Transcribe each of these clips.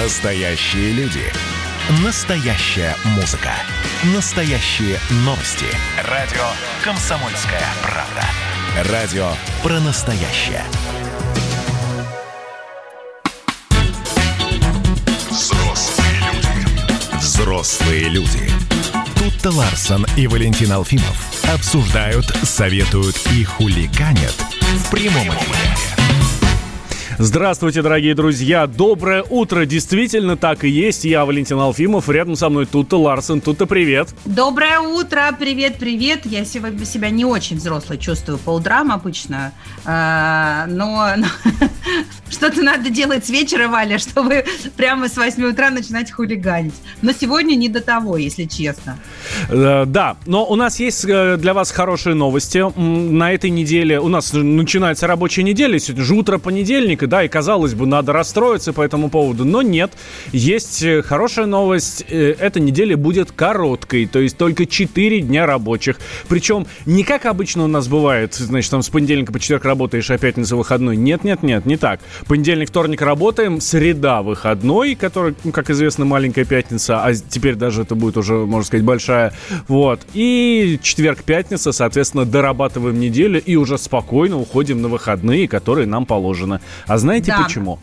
Настоящие люди. Настоящая музыка. Настоящие новости. Радио «Комсомольская правда». Радио про настоящее. Взрослые люди. Взрослые люди. Тут-то Ларсон и Валентин Алфимов обсуждают, советуют и хулиганят в прямом эфире. Здравствуйте, дорогие друзья. Доброе утро. Действительно так и есть. Я Валентин Алфимов. Рядом со мной Тута Ларсен. Тута, привет. Доброе утро. Привет, привет. Я сегодня себя не очень взрослой чувствую по утрам обычно. А, но, что-то надо делать с вечера, Валя, чтобы прямо с 8 утра начинать хулиганить. Но сегодня не до того, если честно. Э, да, но у нас есть э, для вас хорошие новости. На этой неделе у нас начинается рабочая неделя. Сегодня же утро понедельника, да, и казалось бы, надо расстроиться по этому поводу, но нет. Есть э, хорошая новость, э, эта неделя будет короткой, то есть только 4 дня рабочих. Причем не как обычно у нас бывает, значит, там с понедельника по четверг работаешь, а пятница выходной. Нет, нет, нет, не так. Понедельник, вторник работаем, среда выходной, который, ну, как известно, маленькая пятница, а теперь даже это будет уже, можно сказать, большая. Вот. И четверг, пятница, соответственно, дорабатываем неделю и уже спокойно уходим на выходные, которые нам положено. А знаете да. почему?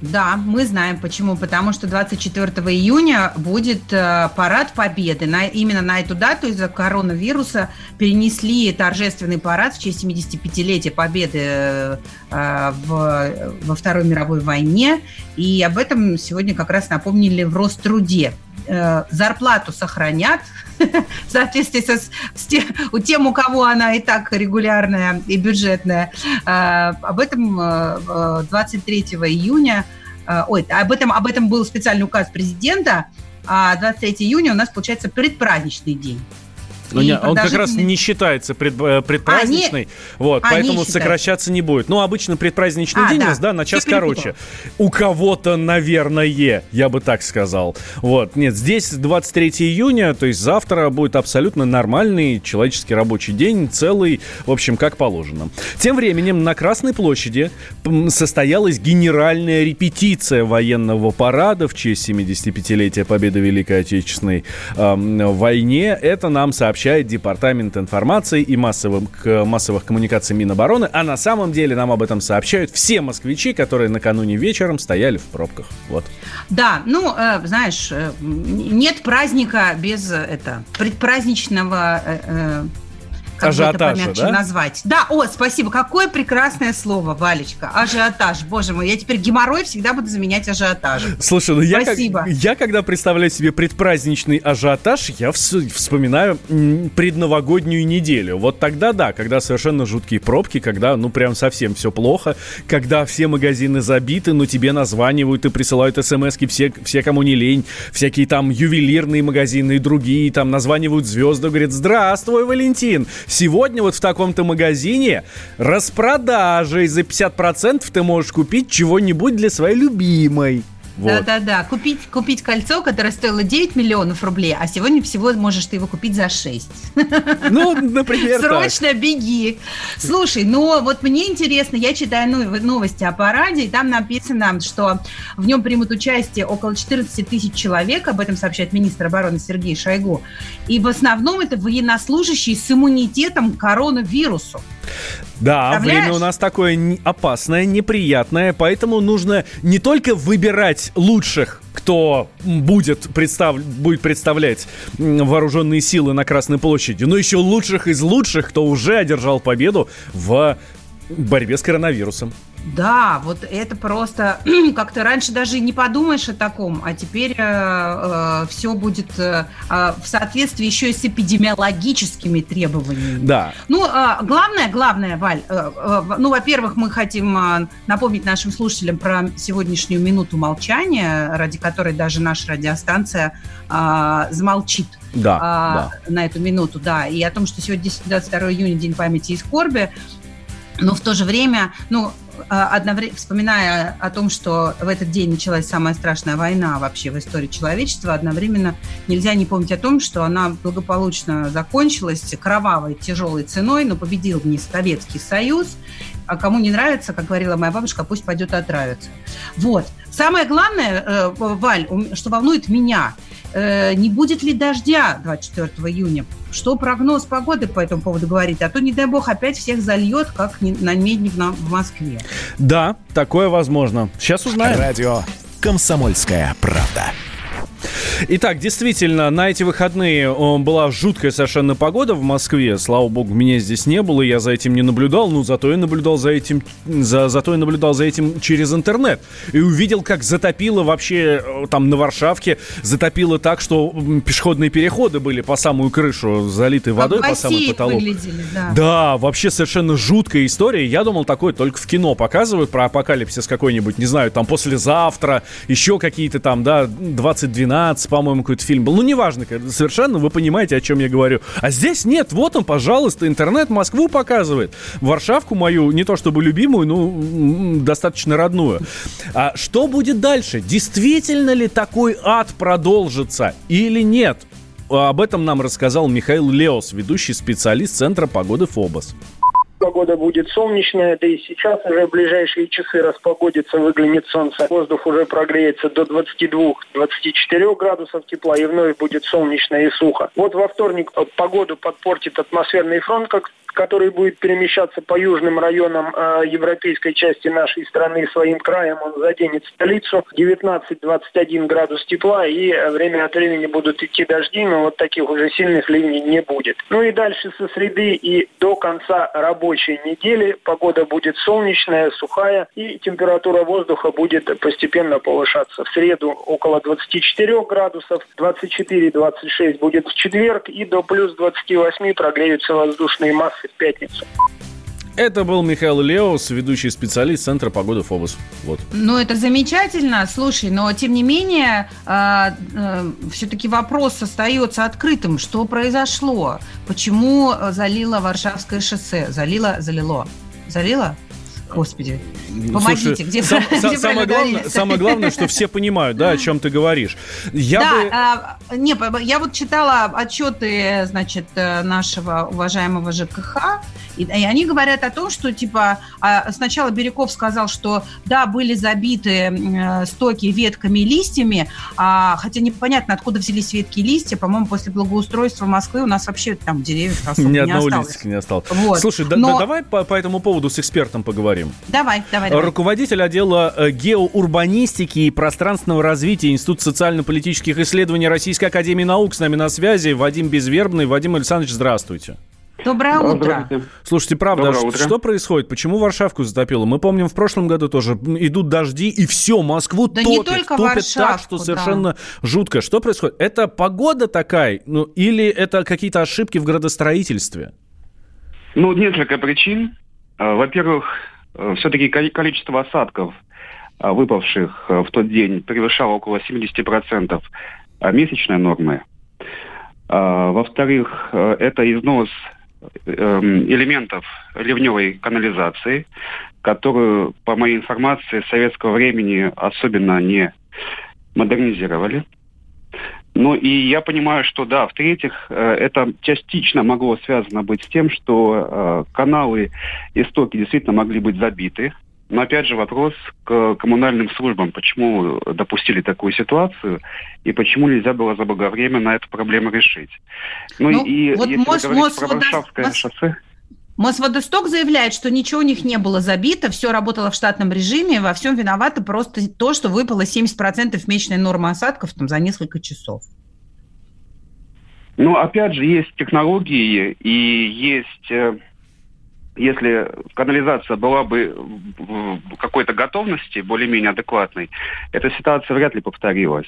Да, мы знаем почему. Потому что 24 июня будет э, парад Победы. На, именно на эту дату из-за коронавируса перенесли торжественный парад в честь 75-летия Победы э, в, во Второй мировой войне. И об этом сегодня как раз напомнили в Роструде. Э, зарплату сохранят в соответствии со, с тем, у тем, у кого она и так регулярная и бюджетная. Э, об этом 23 э, июня, ой, об этом, об этом был специальный указ президента, а 23 июня у нас получается предпраздничный день. Ну, не, он как раз не считается пред, э, предпраздничный, а, вот, а, поэтому не сокращаться не будет. Ну, обычно предпраздничный а, день да. у нас, да, на час Все короче. У кого-то, наверное, я бы так сказал. Вот, нет, здесь 23 июня, то есть завтра будет абсолютно нормальный человеческий рабочий день, целый, в общем, как положено. Тем временем на Красной площади состоялась генеральная репетиция военного парада в честь 75-летия победы в Великой Отечественной э, войне. Это нам сообщили сообщает Департамент информации и массовых, массовых коммуникаций Минобороны, а на самом деле нам об этом сообщают все москвичи, которые накануне вечером стояли в пробках. Вот. Да, ну, э, знаешь, э, нет праздника без э, это, предпраздничного э, э, как ажиотажа, бы это да? назвать. Да, о, спасибо. Какое прекрасное слово, Валечка. Ажиотаж. Боже мой, я теперь геморрой всегда буду заменять ажиотажем. Слушай, ну я, спасибо. Как, я когда представляю себе предпраздничный ажиотаж, я вспоминаю предновогоднюю неделю. Вот тогда да, когда совершенно жуткие пробки, когда ну прям совсем все плохо, когда все магазины забиты, но тебе названивают и присылают смс все, все, кому не лень, всякие там ювелирные магазины и другие, там названивают звезды, говорят, здравствуй, Валентин, Сегодня вот в таком-то магазине распродажей за 50% ты можешь купить чего-нибудь для своей любимой. Да-да-да, купить, купить кольцо, которое стоило 9 миллионов рублей, а сегодня всего можешь ты его купить за 6. Ну, например Срочно так. беги. Слушай, ну вот мне интересно, я читаю новости о параде, и там написано, что в нем примут участие около 14 тысяч человек, об этом сообщает министр обороны Сергей Шойгу, и в основном это военнослужащие с иммунитетом к коронавирусу. Да, время у нас такое опасное, неприятное, поэтому нужно не только выбирать лучших, кто будет, представ... будет представлять вооруженные силы на Красной площади, но еще лучших из лучших, кто уже одержал победу в борьбе с коронавирусом. Да, вот это просто как-то раньше даже не подумаешь о таком, а теперь э, э, все будет э, э, в соответствии еще и с эпидемиологическими требованиями. Да. Ну, э, главное, главное, Валь, э, э, ну, во-первых, мы хотим э, напомнить нашим слушателям про сегодняшнюю минуту молчания, ради которой даже наша радиостанция э, замолчит. Да, а, да. на эту минуту, да, и о том, что сегодня 22 июня, День памяти и скорби, но в то же время, ну, одновременно, вспоминая о том, что в этот день началась самая страшная война вообще в истории человечества, одновременно нельзя не помнить о том, что она благополучно закончилась кровавой, тяжелой ценой, но победил в ней Советский Союз. А кому не нравится, как говорила моя бабушка, пусть пойдет отравиться. Вот. Самое главное, э, Валь, что волнует меня, не будет ли дождя 24 июня? Что прогноз погоды по этому поводу говорит? А то, не дай бог, опять всех зальет, как на медник в Москве. Да, такое возможно. Сейчас узнаем. Радио «Комсомольская правда». Итак, действительно, на эти выходные была жуткая совершенно погода в Москве. Слава богу, меня здесь не было, я за этим не наблюдал, но зато я наблюдал за этим, за, зато я наблюдал за этим через интернет. И увидел, как затопило вообще там на Варшавке, затопило так, что пешеходные переходы были по самую крышу, залиты водой по самый потолок. Да. да, вообще совершенно жуткая история. Я думал, такое только в кино показывают про апокалипсис какой-нибудь, не знаю, там послезавтра, еще какие-то там, да, 2012, по-моему, какой-то фильм был. Ну, неважно, совершенно вы понимаете, о чем я говорю. А здесь нет, вот он, пожалуйста, интернет Москву показывает. Варшавку мою, не то чтобы любимую, ну, достаточно родную. А что будет дальше? Действительно ли такой ад продолжится или нет? Об этом нам рассказал Михаил Леос, ведущий специалист Центра погоды ФОБОС. Погода будет солнечная, да и сейчас уже в ближайшие часы распогодится, выглянет солнце. Воздух уже прогреется до 22-24 градусов тепла и вновь будет солнечно и сухо. Вот во вторник погоду подпортит атмосферный фронт, как который будет перемещаться по южным районам э, европейской части нашей страны своим краем. Он заденет столицу. 19-21 градус тепла и время от времени будут идти дожди, но вот таких уже сильных ливней не будет. Ну и дальше со среды и до конца рабочей недели погода будет солнечная, сухая и температура воздуха будет постепенно повышаться. В среду около 24 градусов, 24-26 будет в четверг и до плюс 28 прогреются воздушные массы в пятницу. Это был Михаил Леос, ведущий специалист Центра погоды ФОБОС. Вот. Ну, это замечательно. Слушай, но тем не менее, э, э, все-таки вопрос остается открытым. Что произошло? Почему залило Варшавское шоссе? Залило, залило. Залило? Господи, помогите, Слушай, где, сам, где самое, главное, самое главное, что все понимают, да, о чем ты говоришь. Я да, бы... а, не, я вот читала отчеты, значит, э, нашего уважаемого ЖКХ, и, и они говорят о том, что, типа, а, сначала Бирюков сказал, что, да, были забиты э, стоки ветками и листьями, а, хотя непонятно, откуда взялись ветки и листья, по-моему, после благоустройства Москвы у нас вообще там деревьев особо Ни не одного осталось. листика не осталось. Вот. Слушай, Но... да, да, давай по, по этому поводу с экспертом поговорим поговорим. Давай, давай. давай. Руководитель отдела э, геоурбанистики и пространственного развития Института социально-политических исследований Российской Академии Наук с нами на связи. Вадим Безвербный. Вадим Александрович, здравствуйте. Доброе утро. Слушайте, правда, Доброе утро. что происходит? Почему Варшавку затопило? Мы помним, в прошлом году тоже идут дожди, и все, Москву да топит. Не только топит Варшавку, так, что да. совершенно жутко. Что происходит? Это погода такая, ну, или это какие-то ошибки в градостроительстве? Ну, несколько причин. А, во-первых, все-таки количество осадков, э, выпавших э, в тот день, превышало около 70% месячной нормы. Во-вторых, это износ эм, элементов ливневой канализации, которую, по моей информации, советского времени особенно не модернизировали. Ну и я понимаю, что да, в-третьих, э, это частично могло связано быть с тем, что э, каналы истоки действительно могли быть забиты. Но опять же вопрос к коммунальным службам, почему допустили такую ситуацию и почему нельзя было заблаговременно эту проблему решить. Ну, ну и вот если Мос, говорить Мос, про Варшавское Мос... шоссе... Мосводосток заявляет, что ничего у них не было забито, все работало в штатном режиме, во всем виновато просто то, что выпало 70% месячной нормы осадков там, за несколько часов. Ну, опять же, есть технологии и есть э, если канализация была бы в какой-то готовности более-менее адекватной, эта ситуация вряд ли повторилась.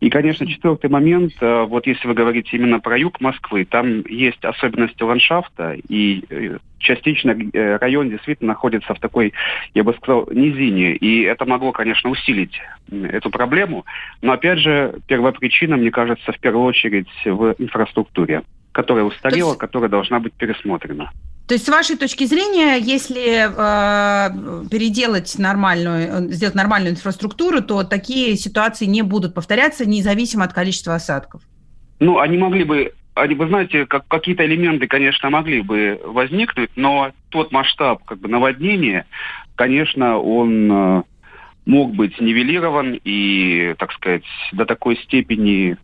И, конечно, четвертый момент, э, вот если вы говорите именно про юг Москвы, там есть особенности ландшафта, и э, частично э, район действительно находится в такой, я бы сказал, низине. И это могло, конечно, усилить эту проблему. Но, опять же, первопричина, мне кажется, в первую очередь в инфраструктуре, которая устарела, есть... которая должна быть пересмотрена. То есть, с вашей точки зрения, если э, переделать нормальную, сделать нормальную инфраструктуру, то такие ситуации не будут повторяться, независимо от количества осадков? Ну, они могли бы они, вы знаете, как, какие-то элементы, конечно, могли бы возникнуть, но тот масштаб как бы наводнения, конечно, он э, мог быть нивелирован и, так сказать, до такой степени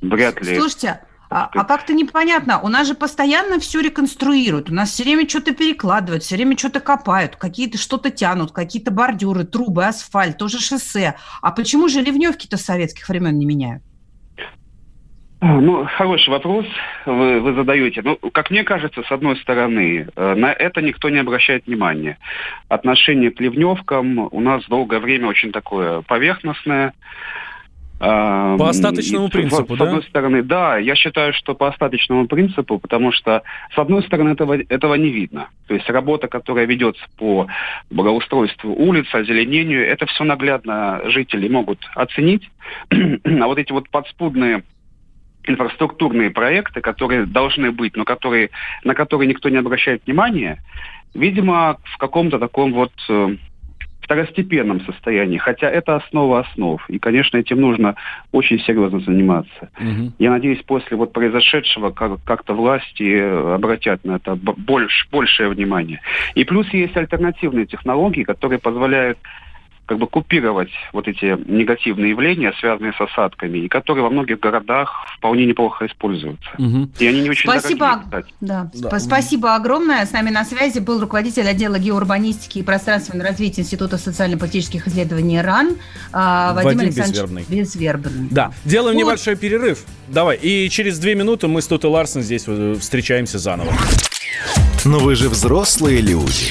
вряд ли... Слушайте, а, а как-то непонятно. У нас же постоянно все реконструируют. У нас все время что-то перекладывают, все время что-то копают, какие-то что-то тянут, какие-то бордюры, трубы, асфальт, тоже шоссе. А почему же ливневки-то советских времен не меняют? А, ну, хороший вопрос вы, вы задаете. Ну, как мне кажется, с одной стороны, э, на это никто не обращает внимания. Отношение к ливневкам у нас долгое время очень такое поверхностное. По остаточному принципу, с, да? С одной стороны, да, я считаю, что по остаточному принципу, потому что, с одной стороны, этого, этого не видно. То есть работа, которая ведется по благоустройству улиц, озеленению, это все наглядно жители могут оценить. а вот эти вот подспудные инфраструктурные проекты, которые должны быть, но которые, на которые никто не обращает внимания, видимо, в каком-то таком вот э, второстепенном состоянии, хотя это основа основ. И, конечно, этим нужно очень серьезно заниматься. Угу. Я надеюсь, после вот произошедшего как- как-то власти обратят на это больше, большее внимание. И плюс есть альтернативные технологии, которые позволяют как бы купировать вот эти негативные явления, связанные с осадками, и которые во многих городах вполне неплохо используются. Угу. И они не очень Спасибо. Дорогие, да. Да. Спасибо огромное. С нами на связи был руководитель отдела геоурбанистики и пространственного развития Института социально-политических исследований РАН а, Вадим, Вадим Александрович Безвербный. Безвербный. Да, делаем вот. небольшой перерыв. Давай, и через две минуты мы с Тутой Ларсен здесь встречаемся заново. Но вы же взрослые люди.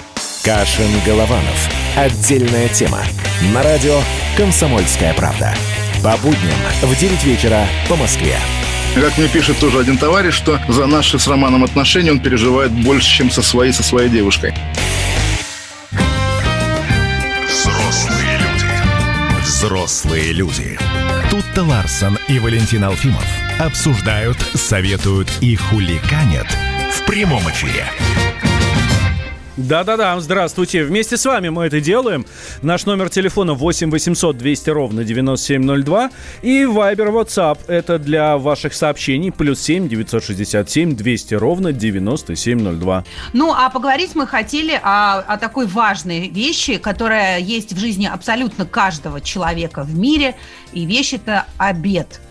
Кашин-Голованов. Отдельная тема. На радио «Комсомольская правда». По будням в 9 вечера по Москве. Как мне пишет тоже один товарищ, что за наши с Романом отношения он переживает больше, чем со своей, со своей девушкой. Взрослые люди. Взрослые люди. Тут-то Ларсон и Валентин Алфимов обсуждают, советуют и хуликанят в прямом эфире. Да-да-да, здравствуйте. Вместе с вами мы это делаем. Наш номер телефона 8 800 200 ровно 9702. И Viber WhatsApp это для ваших сообщений. Плюс 7 967 200 ровно 9702. Ну, а поговорить мы хотели о, о такой важной вещи, которая есть в жизни абсолютно каждого человека в мире. И вещь это обед.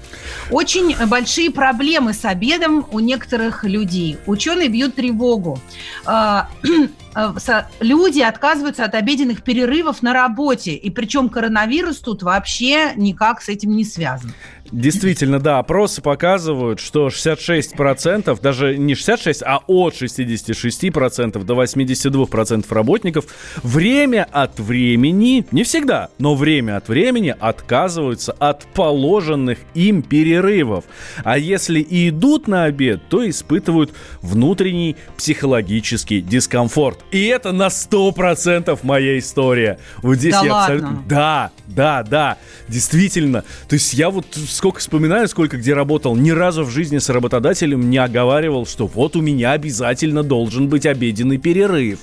Очень большие проблемы с обедом у некоторых людей. Ученые бьют тревогу. Э, люди отказываются от обеденных перерывов на работе. И причем коронавирус тут вообще никак с этим не связан. Действительно, да, опросы показывают, что 66%, даже не 66, а от 66% до 82% работников время от времени, не всегда, но время от времени отказываются от положенных им перерывов. А если и идут на обед, то испытывают внутренний психологический дискомфорт. И это на 100% моя история. Вот здесь да я ладно? абсолютно... Да, да, да, действительно. То есть я вот сколько вспоминаю, сколько где работал, ни разу в жизни с работодателем не оговаривал, что вот у меня обязательно должен быть обеденный перерыв.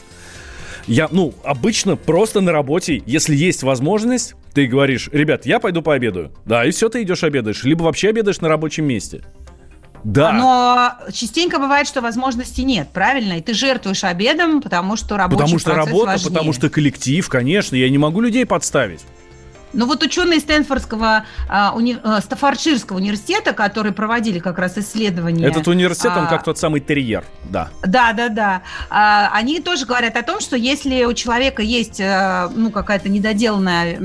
Я, ну, обычно просто на работе, если есть возможность, ты говоришь, ребят, я пойду пообедаю. Да, и все, ты идешь обедаешь. Либо вообще обедаешь на рабочем месте. Да. Но частенько бывает, что возможности нет, правильно? И ты жертвуешь обедом, потому что рабочий Потому что работа, важнее. потому что коллектив, конечно. Я не могу людей подставить. Но вот ученые Стэнфордского, а, уни, а, Стаффордширского университета, которые проводили как раз исследования... Этот университет, а, он как тот самый терьер, да. Да, да, да. А, они тоже говорят о том, что если у человека есть а, ну, какая-то недоделанная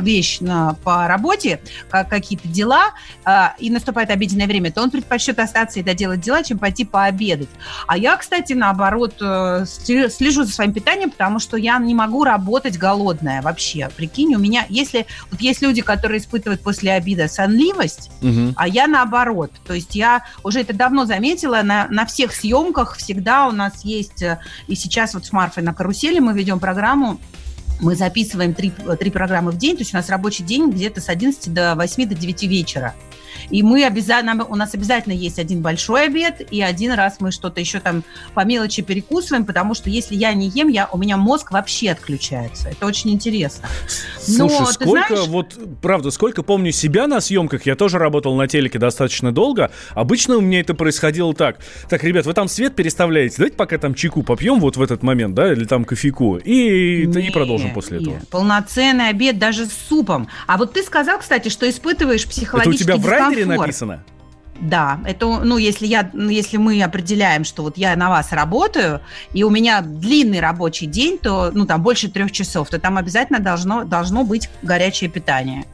вещь на, по работе, как, какие-то дела, а, и наступает обеденное время, то он предпочтет остаться и доделать дела, чем пойти пообедать. А я, кстати, наоборот, э, слежу за своим питанием, потому что я не могу работать голодная вообще. Прикинь, у меня если вот есть люди, которые испытывают после обида сонливость, угу. а я наоборот. То есть я уже это давно заметила, на, на всех съемках всегда у нас есть, э, и сейчас вот с Марфой на карусели мы ведем программу мы записываем три, три программы в день, то есть у нас рабочий день где-то с 11 до 8 до 9 вечера. И мы обязательно, у нас обязательно есть один большой обед, и один раз мы что-то еще там по мелочи перекусываем, потому что если я не ем, я, у меня мозг вообще отключается. Это очень интересно. Но, Слушай, сколько, знаешь... вот, правда, сколько помню себя на съемках, я тоже работал на телеке достаточно долго. Обычно у меня это происходило так. Так, ребят, вы там свет переставляете, давайте пока там чайку попьем вот в этот момент, да, или там кофейку, и, не, и продолжим после этого. Полноценный обед даже с супом. А вот ты сказал, кстати, что испытываешь психологический Это у тебя в Райдере написано? Да, это, ну, если я, ну, если мы определяем, что вот я на вас работаю, и у меня длинный рабочий день, то, ну, там больше трех часов, то там обязательно должно, должно быть горячее питание.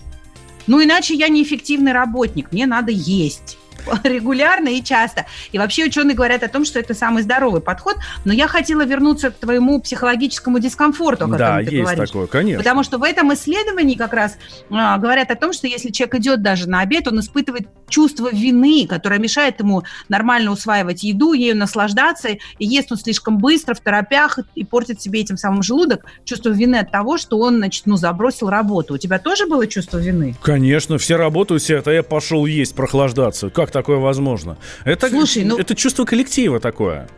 Ну, иначе я неэффективный работник, мне надо есть. регулярно и часто. И вообще ученые говорят о том, что это самый здоровый подход. Но я хотела вернуться к твоему психологическому дискомфорту, о котором да, ты есть говоришь. такое, конечно. Потому что в этом исследовании как раз а, говорят о том, что если человек идет даже на обед, он испытывает чувство вины, которое мешает ему нормально усваивать еду, ею наслаждаться, и ест он слишком быстро, в торопях, и портит себе этим самым желудок. Чувство вины от того, что он, значит, ну, забросил работу. У тебя тоже было чувство вины? Конечно, все работают себе, а я пошел есть, прохлаждаться. Как такое возможно? Это, Слушай, ну... это чувство коллектива такое.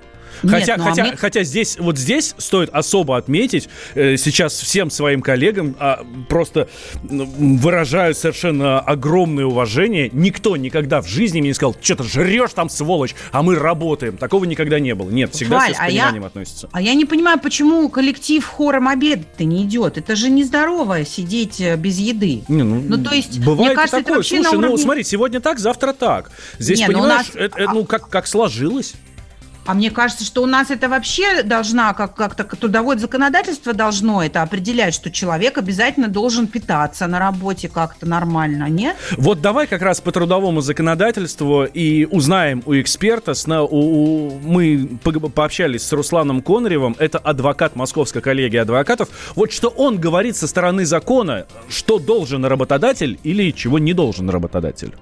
Хотя, ну, а хотя, мне... хотя здесь, вот здесь стоит особо отметить, э, сейчас всем своим коллегам а, просто ну, выражаю совершенно огромное уважение. Никто никогда в жизни мне не сказал, что-то жрешь там, сволочь, а мы работаем. Такого никогда не было. Нет, всегда Валь, все с пониманием а я, относятся. А я не понимаю, почему коллектив хором обед-то не идет. Это же нездорово сидеть э, без еды. Не, ну, ну, то есть, бывает мне кажется, такое. это вообще Слушай, ну, уровне... ну смотри, сегодня так, завтра так. Здесь, не, ну, понимаешь, ну, нас... это, это, ну как, как сложилось. А мне кажется, что у нас это вообще должна, как- как-то трудовое законодательство должно это определять, что человек обязательно должен питаться на работе как-то нормально, нет? Вот давай как раз по трудовому законодательству и узнаем у эксперта. С, у, у, мы пообщались с Русланом Коноревым, это адвокат Московской коллегии адвокатов. Вот что он говорит со стороны закона, что должен работодатель или чего не должен работодатель.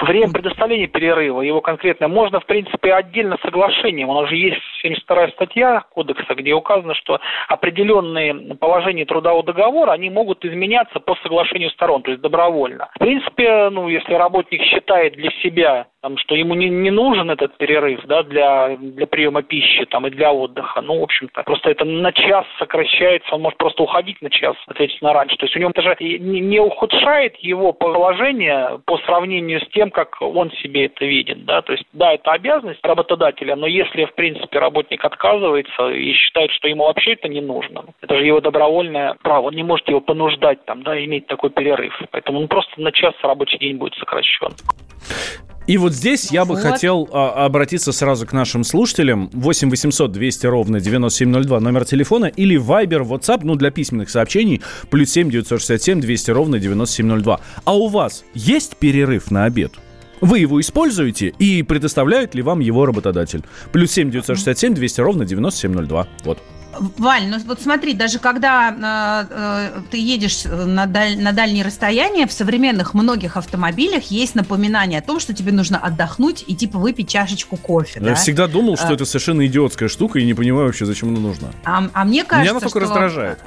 Время предоставления перерыва, его конкретно, можно, в принципе, отдельно соглашением. У нас же есть 72 статья кодекса, где указано, что определенные положения трудового договора, они могут изменяться по соглашению сторон, то есть добровольно. В принципе, ну, если работник считает для себя там, что ему не, не нужен этот перерыв да, для, для приема пищи там, и для отдыха. Ну, в общем-то, просто это на час сокращается, он может просто уходить на час, соответственно, раньше. То есть у него это же не, не ухудшает его положение по сравнению с тем, как он себе это видит. Да? То есть, да, это обязанность работодателя, но если, в принципе, работник отказывается и считает, что ему вообще это не нужно, это же его добровольное право, он не может его понуждать там, да, иметь такой перерыв. Поэтому он просто на час рабочий день будет сокращен. И вот здесь я бы вот. хотел а, обратиться сразу к нашим слушателям. 8 800 200 ровно 9702 номер телефона или Viber, WhatsApp, ну, для письменных сообщений, плюс 7 967 200 ровно 9702. А у вас есть перерыв на обед? Вы его используете и предоставляет ли вам его работодатель? Плюс 7 967 200 ровно 9702. Вот. Валь, ну вот смотри, даже когда э, э, ты едешь на, даль, на дальние расстояния, в современных многих автомобилях есть напоминание о том, что тебе нужно отдохнуть и типа выпить чашечку кофе. Я да? всегда думал, что а, это совершенно идиотская штука и не понимаю вообще, зачем она нужна. А, а мне кажется, Меня настолько что... раздражает.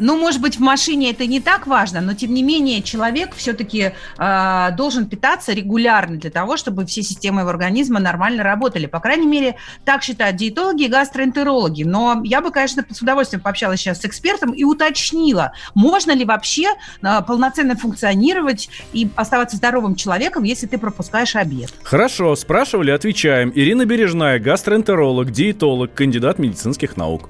Ну, может быть, в машине это не так важно, но тем не менее человек все-таки э, должен питаться регулярно для того, чтобы все системы его организма нормально работали. По крайней мере, так считают диетологи и гастроэнтерологи. Но я бы, конечно, с удовольствием пообщалась сейчас с экспертом и уточнила, можно ли вообще э, полноценно функционировать и оставаться здоровым человеком, если ты пропускаешь обед. Хорошо, спрашивали, отвечаем. Ирина Бережная, гастроэнтеролог, диетолог, кандидат медицинских наук.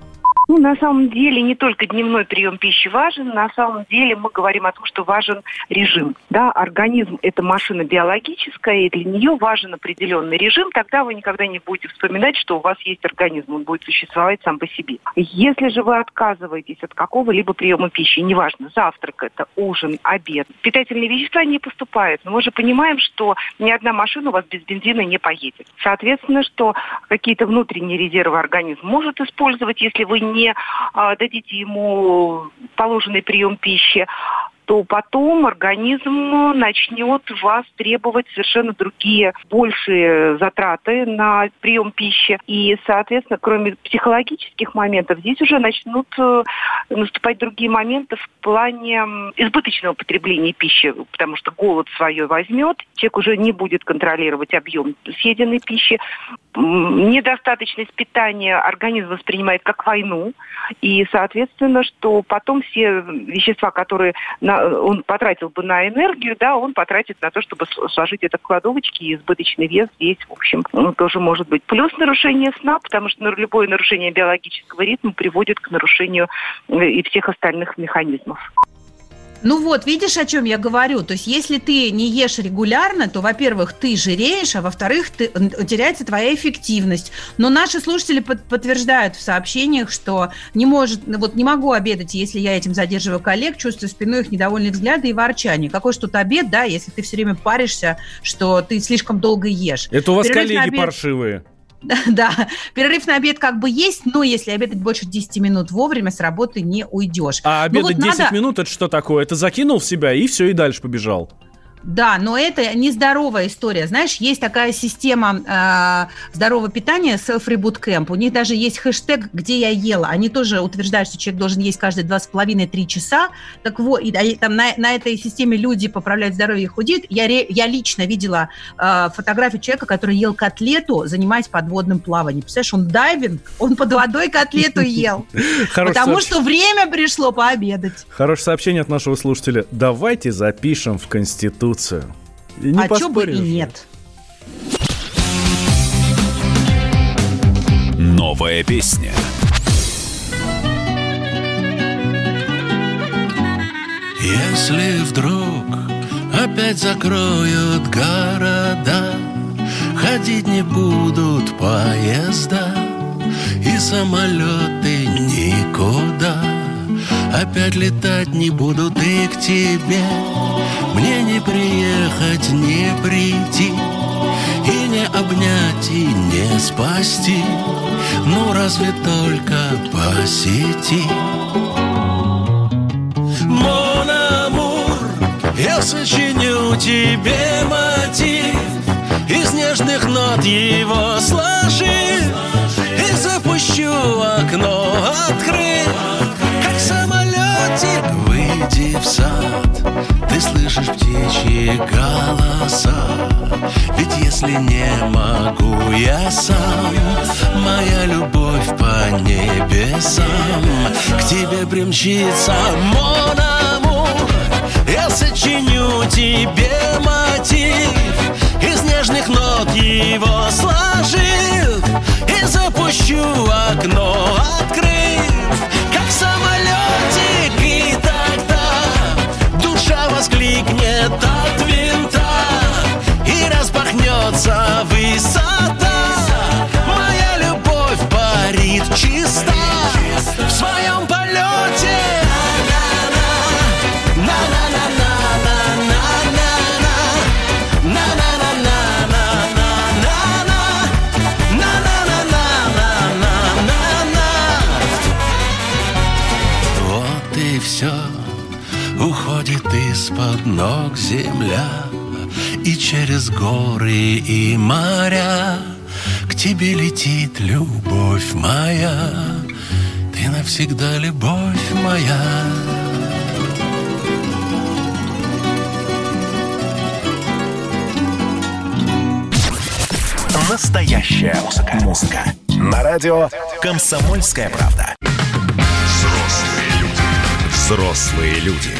Ну, на самом деле не только дневной прием пищи важен, на самом деле мы говорим о том, что важен режим. Да, организм – это машина биологическая, и для нее важен определенный режим, тогда вы никогда не будете вспоминать, что у вас есть организм, он будет существовать сам по себе. Если же вы отказываетесь от какого-либо приема пищи, неважно, завтрак это, ужин, обед, питательные вещества не поступают. Но мы же понимаем, что ни одна машина у вас без бензина не поедет. Соответственно, что какие-то внутренние резервы организм может использовать, если вы не а, дадите ему положенный прием пищи то потом организм начнет вас требовать совершенно другие, большие затраты на прием пищи. И, соответственно, кроме психологических моментов, здесь уже начнут э, наступать другие моменты в плане избыточного потребления пищи, потому что голод свое возьмет, человек уже не будет контролировать объем съеденной пищи, недостаточность питания организм воспринимает как войну, и, соответственно, что потом все вещества, которые на, он потратил бы на энергию, да, он потратит на то, чтобы сложить это в кладовочки, и избыточный вес здесь, в общем, тоже может быть. Плюс нарушение сна, потому что любое нарушение биологического ритма приводит к нарушению э, и всех остальных механизмов. Ну вот, видишь, о чем я говорю? То есть, если ты не ешь регулярно, то, во-первых, ты жиреешь, а во-вторых, ты, теряется твоя эффективность. Но наши слушатели под, подтверждают в сообщениях, что не может, вот не могу обедать, если я этим задерживаю коллег, чувствую спиной их недовольные взгляды и ворчание. Какой тут обед, да, если ты все время паришься, что ты слишком долго ешь. Это у вас Перерыв коллеги обед... паршивые. Да, перерыв на обед как бы есть, но если обедать больше 10 минут вовремя, с работы не уйдешь. А ну обедать вот 10 надо... минут это что такое? Это закинул в себя и все, и дальше побежал. Да, но это нездоровая история. Знаешь, есть такая система э, здорового питания Self Reboot Camp. У них даже есть хэштег «Где я ела». Они тоже утверждают, что человек должен есть каждые два с половиной три часа. Так вот, и, и, там на, на этой системе люди поправляют здоровье и худеют. Я, ре, я лично видела э, фотографию человека, который ел котлету, занимаясь подводным плаванием. Представляешь, он дайвинг, он под водой котлету ел. Потому что время пришло пообедать. Хорошее сообщение от нашего слушателя. Давайте запишем в Конституцию Конституцию. И не а что бы и нет. Новая песня. Если вдруг опять закроют города, Ходить не будут поезда И самолеты никуда Опять летать не будут и к тебе. Мне не приехать, не прийти. И не обнять, и не спасти. Ну разве только по сети Мон амур, я сочиню тебе мотив. Из нежных нот его сложив И запущу окно открыв Самолетик выйди в сад. Ты слышишь птичьи голоса. Ведь если не могу я сам Моя любовь по небесам. К тебе примчится мон амур Я сочиню тебе мотив. Из нежных нот его сложив. И запущу окно, открыв воскликнет от винта И распахнется высота из-под ног земля И через горы и моря К тебе летит любовь моя Ты навсегда любовь моя Настоящая музыка. Музыка. На радио «Комсомольская правда». Взрослые люди. Взрослые люди.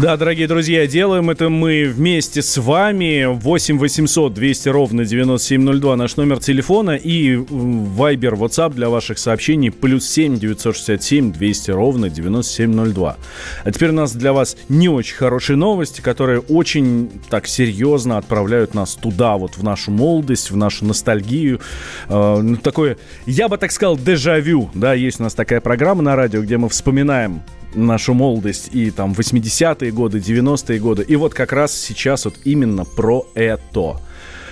Да, дорогие друзья, делаем это мы вместе с вами. 8 800 200 ровно 9702 наш номер телефона и Viber, WhatsApp для ваших сообщений плюс 7 967 200 ровно 9702. А теперь у нас для вас не очень хорошие новости, которые очень так серьезно отправляют нас туда, вот в нашу молодость, в нашу ностальгию. Э, ну, такое, я бы так сказал, дежавю. Да, есть у нас такая программа на радио, где мы вспоминаем нашу молодость и там 80-е годы, 90-е годы. И вот как раз сейчас вот именно про это.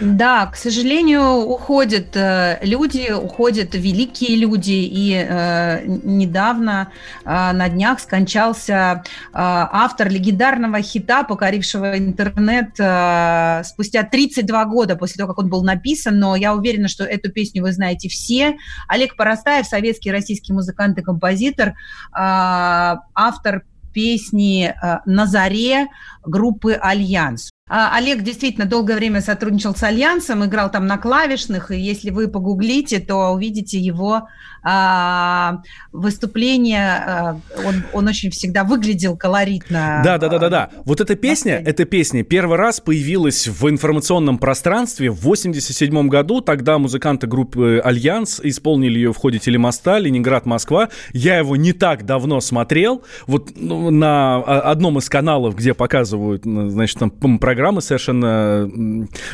Да, к сожалению, уходят э, люди, уходят великие люди, и э, недавно э, на днях скончался э, автор легендарного хита, покорившего интернет э, спустя 32 года после того, как он был написан, но я уверена, что эту песню вы знаете все. Олег Поростаев, советский российский музыкант и композитор, э, автор песни э, «На заре» группы «Альянс». А, Олег действительно долгое время сотрудничал с Альянсом, играл там на клавишных, и если вы погуглите, то увидите его а, выступление. А, он, он очень всегда выглядел колоритно. Да, да, да, да, да. Вот эта песня, эта песня первый раз появилась в информационном пространстве в 87 году. Тогда музыканты группы Альянс исполнили ее в ходе телемоста Ленинград, Москва. Я его не так давно смотрел. Вот ну, на одном из каналов, где показывают, значит, там программы программы совершенно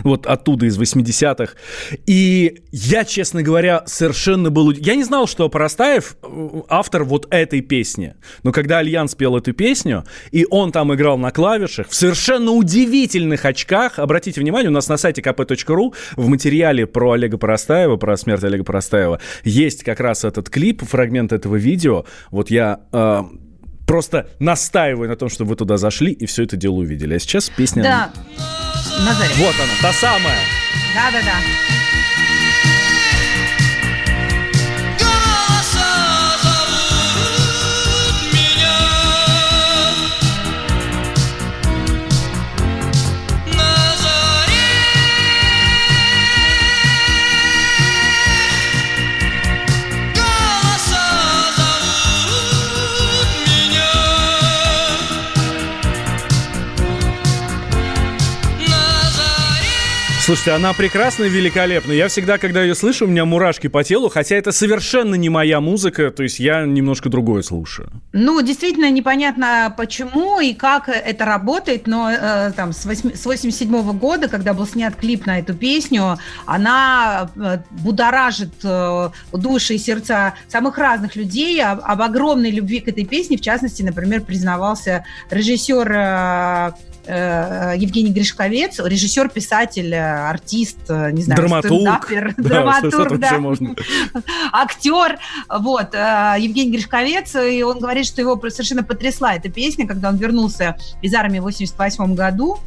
вот оттуда, из 80-х. И я, честно говоря, совершенно был... Я не знал, что Поростаев э, автор вот этой песни. Но когда Альянс пел эту песню, и он там играл на клавишах, в совершенно удивительных очках, обратите внимание, у нас на сайте kp.ru в материале про Олега Поростаева, про смерть Олега Поростаева, есть как раз этот клип, фрагмент этого видео. Вот я... Э, просто настаиваю на том, чтобы вы туда зашли и все это дело увидели. А сейчас песня... Да. Вот она, та самая. Да-да-да. Слушайте, она прекрасна и великолепна. Я всегда, когда ее слышу, у меня мурашки по телу, хотя это совершенно не моя музыка, то есть я немножко другое слушаю. Ну, действительно непонятно почему и как это работает, но э, там с, 8, с 87 года, когда был снят клип на эту песню, она э, будоражит э, души и сердца самых разных людей. Об, об огромной любви к этой песне, в частности, например, признавался режиссер Э, Евгений Гришковец, режиссер, писатель, артист, э, не знаю, драматург, да, драматург, да, актер, вот, э, Евгений Гришковец, и он говорит, что его совершенно потрясла эта песня, когда он вернулся из армии в 88 году,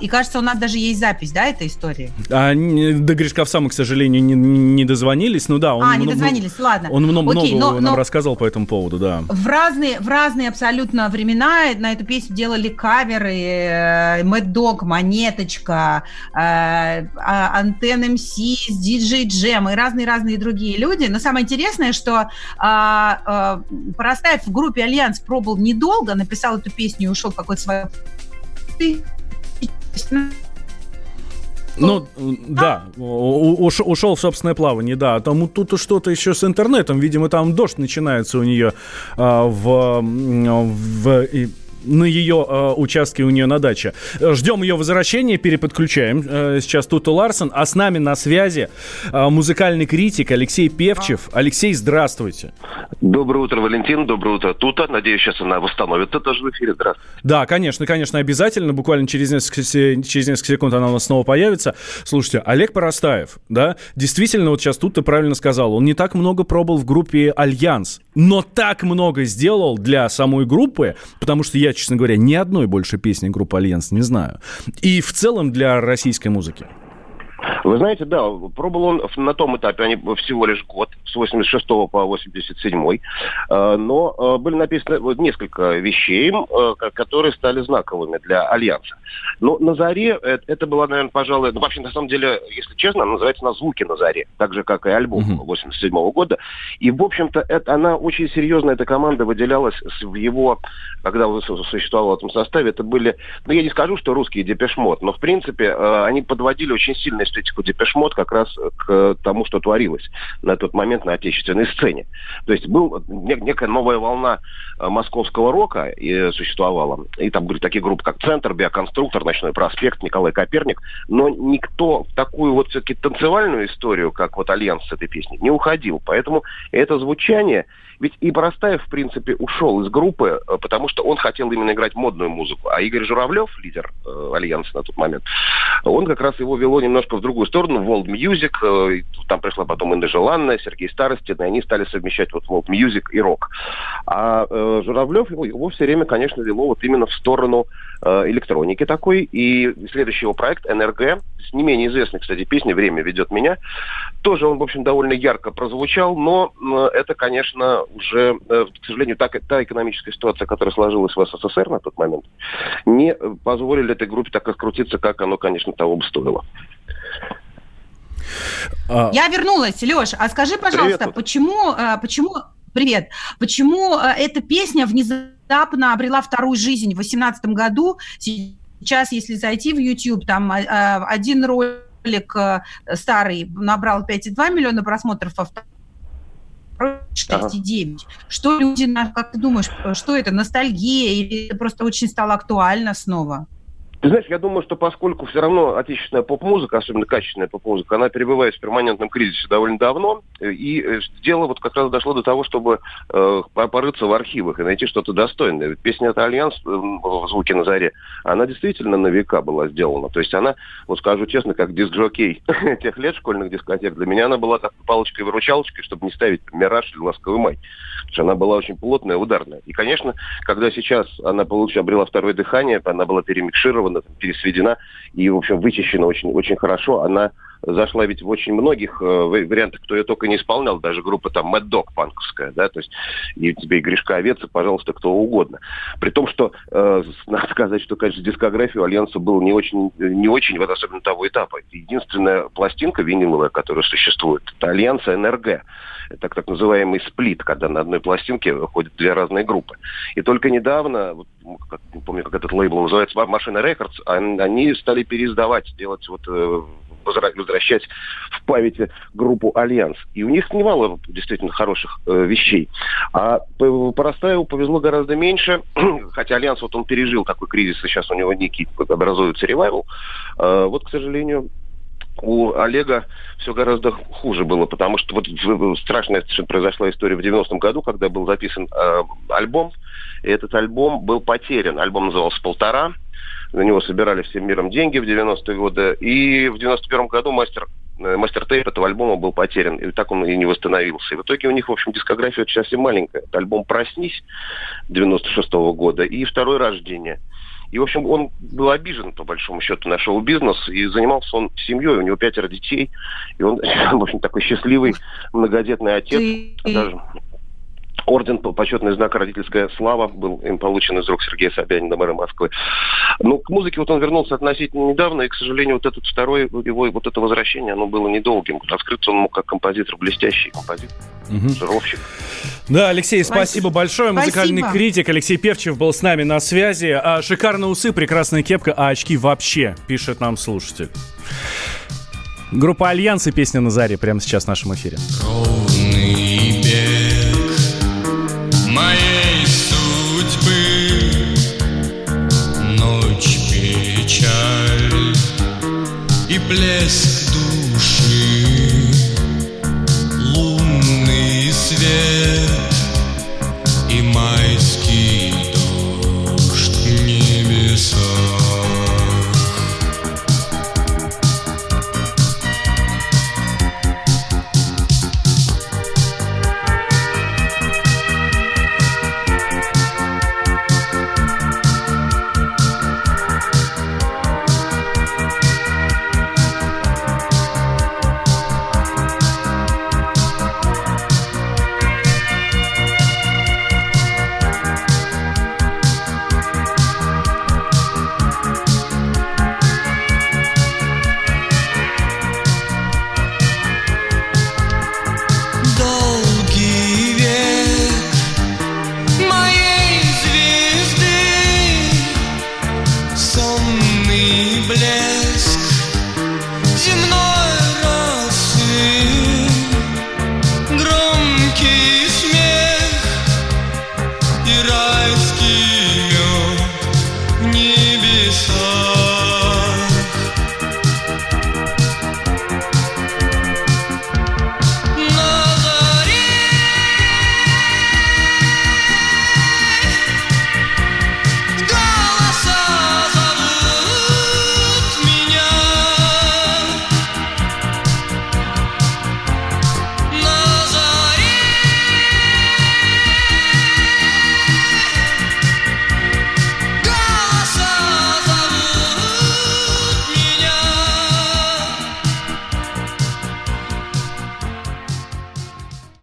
и кажется, у нас даже есть запись, да, этой истории? А, до Гришковца мы, к сожалению, не, не дозвонились. Ну да, он а, не дозвонились, ладно. Он много, Окей, много но, нам но рассказал по этому поводу, да. В разные, в разные абсолютно времена на эту песню делали каверы. Э, Mad Dog, Монеточка, э, а, Антоха МС, Диджей Джем и разные-разные другие люди. Но самое интересное, что а, Поростаев в группе Альянс пробыл недолго, написал эту песню и ушел в какой-то свой ну, да, ушел в собственное плавание, да. Там тут что-то еще с интернетом, видимо, там дождь начинается у нее а, в, в на ее э, участке у нее на даче. Ждем ее возвращения, переподключаем. Э, сейчас Тутта Ларсен, а с нами на связи э, музыкальный критик Алексей Певчев. Алексей, здравствуйте. Доброе утро, Валентин. Доброе утро, Тутта. Надеюсь, сейчас она восстановится тоже в эфире. Здравствуйте. Да, конечно, конечно, обязательно. Буквально через несколько, через несколько секунд она у нас снова появится. Слушайте, Олег Парастаев, да, действительно, вот сейчас Тутта правильно сказал, он не так много пробыл в группе «Альянс», но так много сделал для самой группы, потому что я честно говоря, ни одной больше песни группы «Альянс» не знаю. И в целом для российской музыки. Вы знаете, да, пробовал он на том этапе, они всего лишь год, в 86 по 87. Э, но э, были написаны несколько вещей, э, которые стали знаковыми для Альянса. Но на заре это была, наверное, пожалуй, ну, вообще, на самом деле, если честно, называется на звуки на заре, так же, как и альбом uh-huh. 87 -го года. И, в общем-то, это, она очень серьезно, эта команда выделялась в его, когда он существовал в этом составе, это были, ну, я не скажу, что русские Depeche Mode, но, в принципе, они подводили очень сильно эстетику Depeche Mode как раз к тому, что творилось на тот момент на отечественной сцене. То есть был некая новая волна э, московского рока и существовала. И там были такие группы, как «Центр», «Биоконструктор», «Ночной проспект», «Николай Коперник». Но никто в такую вот все-таки танцевальную историю, как вот «Альянс» с этой песней, не уходил. Поэтому это звучание ведь и Боростаев, в принципе, ушел из группы, э, потому что он хотел именно играть модную музыку. А Игорь Журавлев, лидер э, Альянса на тот момент, он как раз его вело немножко в другую сторону, World Music. Э, там пришла потом Инна Желанная, Сергей Старостин, и они стали совмещать вот World Music и рок. А э, Журавлев его, его все время, конечно, вело вот именно в сторону э, электроники такой. И следующий его проект «НРГ», с не менее известной, кстати, песни «Время ведет меня», тоже он, в общем, довольно ярко прозвучал, но э, это, конечно, уже, э, к сожалению, та, та экономическая ситуация, которая сложилась в СССР на тот момент, не позволили этой группе так раскрутиться, как оно, конечно, того бы стоило. А, Я вернулась, Леш, а скажи, пожалуйста, Привет. почему, э, почему, привет, почему э, эта песня внезапно обрела вторую жизнь в 2018 году? Сейчас, если зайти в YouTube, там один ролик старый набрал 5,2 миллиона просмотров, а 6,9. Ага. Что люди, как ты думаешь, что это, ностальгия или это просто очень стало актуально снова? Ты знаешь, я думаю, что поскольку все равно отечественная поп-музыка, особенно качественная поп-музыка, она перебывает в перманентном кризисе довольно давно, и э, дело вот как раз дошло до того, чтобы э, порыться в архивах и найти что-то достойное. Ведь песня «Это Альянс» э, в «Звуке на заре», она действительно на века была сделана. То есть она, вот скажу честно, как диск-жокей тех лет школьных дискотек, для меня она была как палочкой-выручалочкой, чтобы не ставить «Мираж» или «Ласковый май». Потому что она была очень плотная, ударная. И, конечно, когда сейчас она получила, обрела второе дыхание, она была перемикширована, сделана, пересведена и, в общем, вычищена очень, очень хорошо. Она зашла ведь в очень многих э, вариантах, кто ее только не исполнял, даже группа там Mad Dog панковская, да, то есть и тебе и Гришковец, и, пожалуйста, кто угодно. При том, что э, надо сказать, что, конечно, дискография у Альянса была не очень, не очень, вот особенно того этапа. Единственная пластинка виниловая, которая существует, это Альянса НРГ. Это так называемый сплит, когда на одной пластинке выходят две разные группы. И только недавно, вот, как, не помню, как этот лейбл называется, Maschina Records, они стали переиздавать, делать вот э, возвращать в памяти группу «Альянс». И у них немало действительно хороших э, вещей. А Парастаеву повезло гораздо меньше, хотя «Альянс» вот он пережил такой кризис, и сейчас у него некий образуется revival. Э, вот, к сожалению, у Олега все гораздо хуже было, потому что вот страшная произошла история в 90-м году, когда был записан э, альбом, и этот альбом был потерян. Альбом назывался «Полтора», на него собирали всем миром деньги в 90-е годы, и в 91-м году мастер э, master-tape этого альбома был потерян, и так он и не восстановился. И в итоге у них, в общем, дискография очень совсем маленькая. Это альбом «Проснись» 96 -го года и «Второе рождение». И, в общем, он был обижен, по большому счету, на шоу-бизнес, и занимался он семьей, у него пятеро детей, и он, в общем, такой счастливый многодетный отец. Ты... Даже орден почетный знак родительская слава был им получен из рук Сергея Собянина, мэра Москвы. Ну, к музыке вот он вернулся относительно недавно, и, к сожалению, вот этот второй, его вот это возвращение, оно было недолгим. Раскрыться он мог как композитор, блестящий композитор, угу. жировщик. Да, Алексей, спасибо, спасибо большое. Музыкальный спасибо. критик Алексей Певчев был с нами на связи. А, шикарные усы, прекрасная кепка, а очки вообще, пишет нам слушатель. Группа Альянс и песня на заре прямо сейчас в нашем эфире. Ровный bliss.